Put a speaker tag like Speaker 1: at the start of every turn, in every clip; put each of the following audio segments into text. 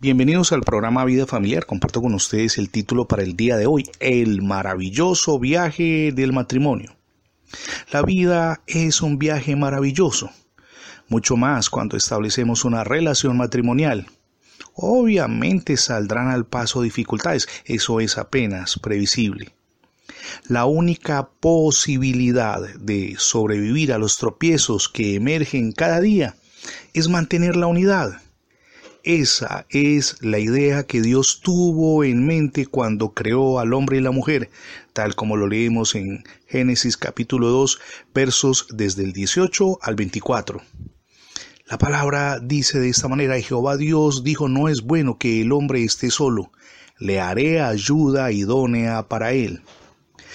Speaker 1: Bienvenidos al programa Vida Familiar. Comparto con ustedes el título para el día de hoy, El maravilloso viaje del matrimonio. La vida es un viaje maravilloso, mucho más cuando establecemos una relación matrimonial. Obviamente saldrán al paso dificultades, eso es apenas previsible. La única posibilidad de sobrevivir a los tropiezos que emergen cada día es mantener la unidad esa es la idea que Dios tuvo en mente cuando creó al hombre y la mujer, tal como lo leemos en Génesis capítulo 2, versos desde el 18 al 24. La palabra dice de esta manera, Jehová Dios dijo, no es bueno que el hombre esté solo, le haré ayuda idónea para él.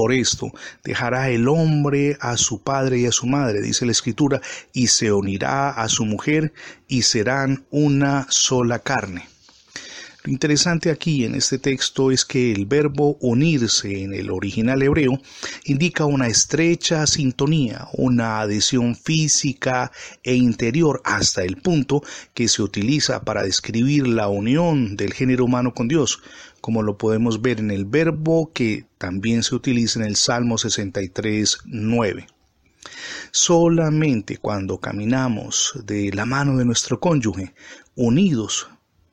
Speaker 1: Por esto dejará el hombre a su padre y a su madre, dice la escritura, y se unirá a su mujer y serán una sola carne. Lo interesante aquí en este texto es que el verbo unirse en el original hebreo indica una estrecha sintonía, una adhesión física e interior hasta el punto que se utiliza para describir la unión del género humano con Dios, como lo podemos ver en el verbo que también se utiliza en el Salmo 63, 9. Solamente cuando caminamos de la mano de nuestro cónyuge, unidos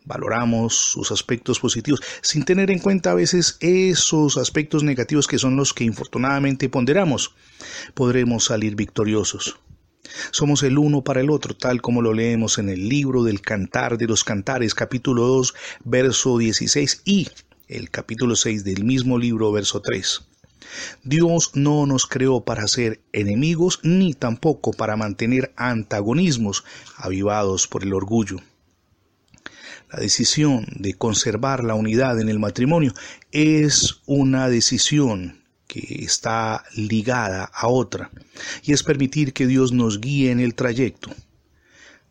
Speaker 1: valoramos sus aspectos positivos, sin tener en cuenta a veces esos aspectos negativos que son los que infortunadamente ponderamos, podremos salir victoriosos. Somos el uno para el otro, tal como lo leemos en el libro del Cantar de los Cantares, capítulo 2, verso 16 y el capítulo 6 del mismo libro, verso 3. Dios no nos creó para ser enemigos ni tampoco para mantener antagonismos avivados por el orgullo. La decisión de conservar la unidad en el matrimonio es una decisión que está ligada a otra y es permitir que Dios nos guíe en el trayecto,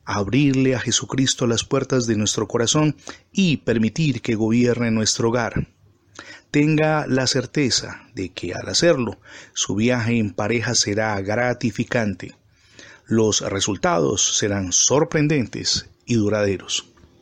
Speaker 1: abrirle a Jesucristo las puertas de nuestro corazón y permitir que gobierne nuestro hogar. Tenga la certeza de que al hacerlo, su viaje en pareja será gratificante. Los resultados serán sorprendentes y duraderos.